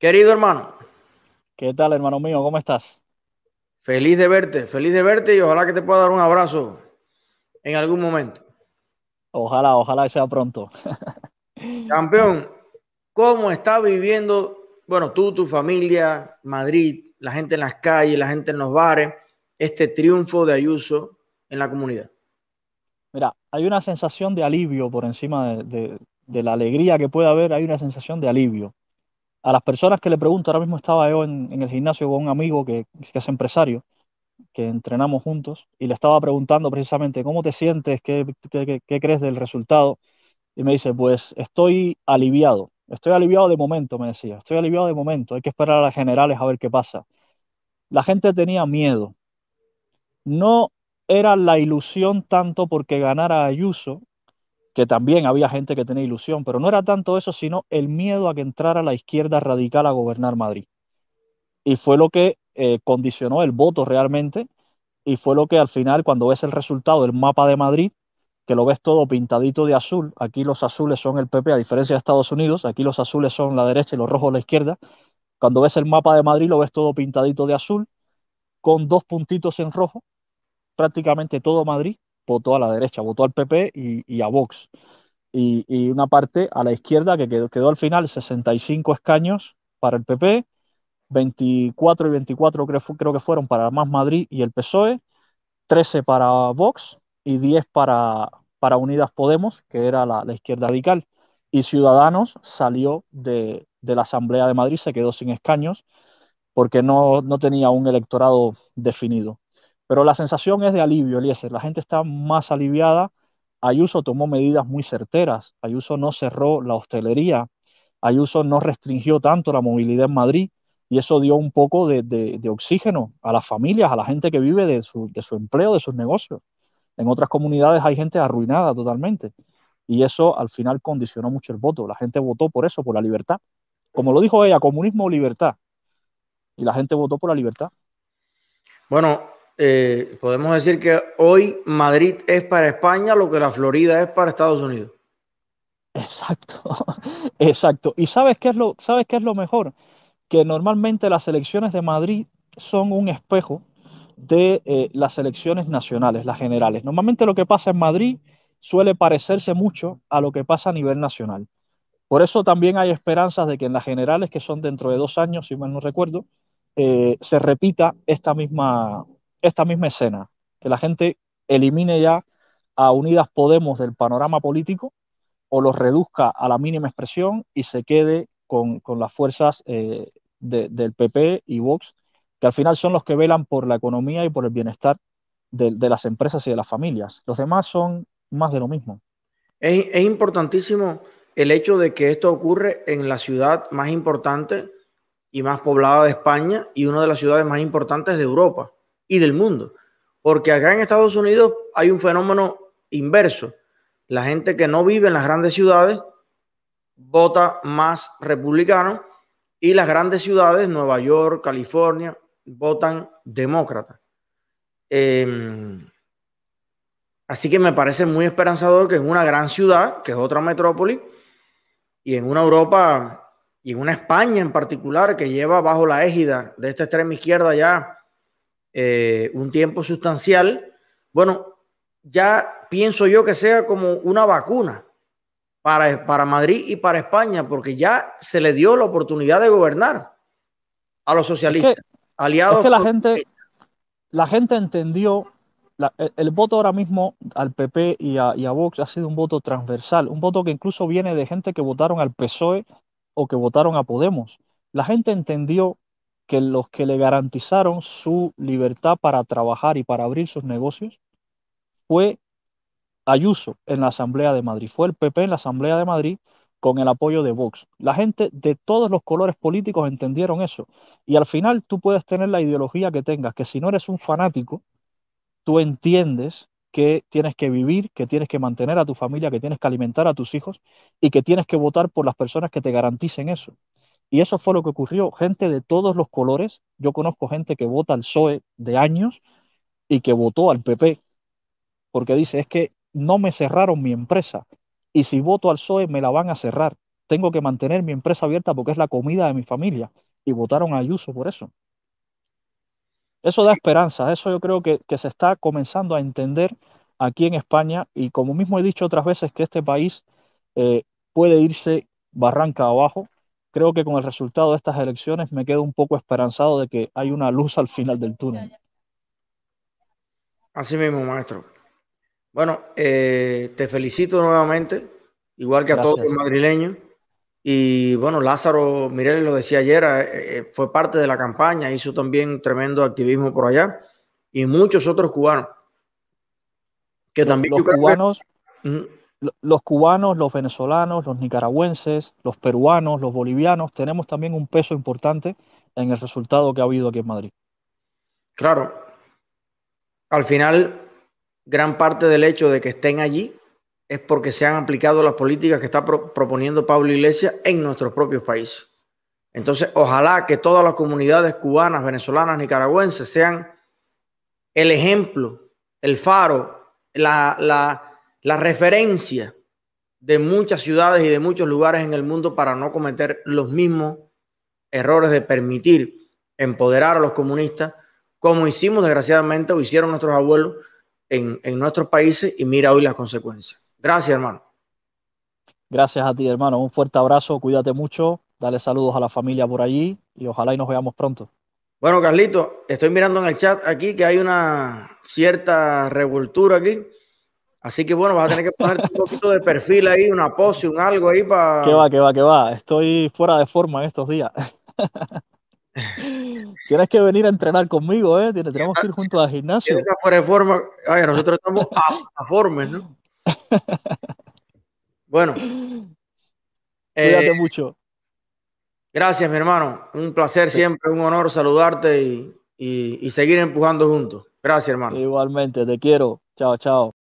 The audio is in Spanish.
Querido hermano. ¿Qué tal, hermano mío? ¿Cómo estás? Feliz de verte, feliz de verte y ojalá que te pueda dar un abrazo en algún momento. Ojalá, ojalá sea pronto. Campeón, ¿cómo está viviendo, bueno, tú, tu familia, Madrid, la gente en las calles, la gente en los bares, este triunfo de Ayuso en la comunidad? Mira, hay una sensación de alivio por encima de, la alegría que puede haber, hay una sensación de alivio. A las personas que le pregunto, ahora mismo estaba yo en, el gimnasio con un amigo que, es empresario, que entrenamos juntos, y le estaba preguntando precisamente, ¿cómo te sientes? ¿Qué, qué crees del resultado? Y me dice, pues estoy aliviado, estoy aliviado de momento, me decía, estoy aliviado de momento, hay que esperar a las generales a ver qué pasa. La gente tenía miedo. No era la ilusión tanto porque ganara Ayuso, que también había gente que tenía ilusión, pero no era tanto eso, sino el miedo a que entrara la izquierda radical a gobernar Madrid. Y fue lo que eh, condicionó el voto realmente, y fue lo que al final, cuando ves el resultado del mapa de Madrid, que lo ves todo pintadito de azul, aquí los azules son el PP, a diferencia de Estados Unidos, aquí los azules son la derecha y los rojos la izquierda, cuando ves el mapa de Madrid lo ves todo pintadito de azul, con dos puntitos en rojo, prácticamente todo Madrid votó a la derecha, votó al PP y, a Vox. Y, una parte a la izquierda que quedó, al final 65 escaños para el PP, 24 y 24 creo, que fueron para Más Madrid y el PSOE, 13 para Vox y 10 para, para Unidas Podemos, que era la, izquierda radical. Y Ciudadanos salió de, de, la Asamblea de Madrid, se quedó sin escaños porque no, no tenía un electorado definido. Pero la sensación es de alivio, Eliezer. La gente está más aliviada. Ayuso tomó medidas muy certeras. Ayuso no cerró la hostelería. Ayuso no restringió tanto la movilidad en Madrid. Y eso dio un poco de, oxígeno a las familias, a la gente que vive de su, de su empleo, de sus negocios. En otras comunidades hay gente arruinada totalmente. Y eso al final condicionó mucho el voto. La gente votó por eso, por la libertad. Como lo dijo ella, comunismo o libertad. Y la gente votó por la libertad. Bueno, eh, podemos decir que hoy Madrid es para España lo que la Florida es para Estados Unidos. Exacto, exacto. ¿Y sabes qué es lo, sabes qué es lo mejor? Que normalmente las elecciones de Madrid son un espejo de eh, las elecciones nacionales, las generales. Normalmente lo que pasa en Madrid suele parecerse mucho a lo que pasa a nivel nacional. Por eso también hay esperanzas de que en las generales, que son dentro de dos años, si mal no recuerdo, eh, se repita esta misma, esta misma escena, que la gente elimine ya a Unidas Podemos del panorama político o los reduzca a la mínima expresión y se quede con, las fuerzas eh, del PP y Vox, que al final son los que velan por la economía y por el bienestar de, las empresas y de las familias. Los demás son más de lo mismo. Es, es importantísimo el hecho de que esto ocurre en la ciudad más importante y más poblada de España y una de las ciudades más importantes de Europa y del mundo. Porque acá en Estados Unidos hay un fenómeno inverso. La gente que no vive en las grandes ciudades vota más republicano y las grandes ciudades, Nueva York, California, votan demócrata. Em, así que me parece muy esperanzador que en una gran ciudad, que es otra metrópoli, y en una Europa y en una España en particular, que lleva bajo la égida de esta extrema izquierda ya eh, un tiempo sustancial, bueno, ya pienso yo que sea como una vacuna para, para Madrid y para España, porque ya se le dio la oportunidad de gobernar a los socialistas, aliados. Es que la gente, la gente entendió, el, voto ahora mismo al PP y a, y a Vox ha sido un voto transversal, un voto que incluso viene de gente que votaron al PSOE o que votaron a Podemos. La gente entendió que los que le garantizaron su libertad para trabajar y para abrir sus negocios fue Ayuso en la Asamblea de Madrid, fue el PP en la Asamblea de Madrid con el apoyo de Vox. La gente de todos los colores políticos entendieron eso. Y al final tú puedes tener la ideología que tengas, que si no eres un fanático, tú entiendes que tienes que vivir, que tienes que mantener a tu familia, que tienes que alimentar a tus hijos y que tienes que votar por las personas que te garanticen eso. Y eso fue lo que ocurrió. Gente de todos los colores. Yo conozco gente que vota al PSOE de años y que votó al PP. Porque dice, es que no me cerraron mi empresa. Y si voto al PSOE me la van a cerrar. tengo que mantener mi empresa abierta porque es la comida de mi familia. Y votaron a Ayuso por eso. Eso da esperanza, eso yo creo que, se está comenzando a entender aquí en España y como mismo he dicho otras veces que este país eh, puede irse barranca abajo, creo que con el resultado de estas elecciones me quedo un poco esperanzado de que hay una luz al final del túnel. Así mismo, maestro. Bueno, eh, te felicito nuevamente, igual que a todos los madrileños. Y bueno, Lázaro Mireles lo decía ayer, eh, eh, fue parte de la campaña, hizo también tremendo activismo por allá. Y muchos otros cubanos. Que también los cubanos, los cubanos, los venezolanos, los nicaragüenses, los peruanos, los bolivianos, tenemos también un peso importante en el resultado que ha habido aquí en Madrid. Claro. Al final, gran parte del hecho de que estén allí es porque se han aplicado las políticas que está proponiendo Pablo Iglesias en nuestros propios países. Entonces, ojalá que todas las comunidades cubanas, venezolanas, nicaragüenses sean el ejemplo, el faro, la, la referencia de muchas ciudades y de muchos lugares en el mundo para no cometer los mismos errores de permitir empoderar a los comunistas, como hicimos desgraciadamente o hicieron nuestros abuelos en, en nuestros países y mira hoy las consecuencias. Gracias, hermano. Gracias a ti, hermano. Un fuerte abrazo, cuídate mucho, dale saludos a la familia por allí y ojalá y nos veamos pronto. Bueno, Carlito, estoy mirando en el chat aquí que hay una cierta revoltura aquí. Así que bueno, vas a tener que ponerte un poquito de perfil ahí, una pose, un algo ahí para. Que va, que va, que va. Estoy fuera de forma en estos días. Tienes que venir a entrenar conmigo, ¿eh? Tenemos que ir juntos al gimnasio. Si fuera de forma, Ay, nosotros estamos a, a formes, ¿no? bueno. Cuídate eh, mucho. Gracias, mi hermano. Un placer siempre, un honor saludarte y, y seguir empujando juntos. Gracias, hermano. Igualmente, te quiero. Chao, chao.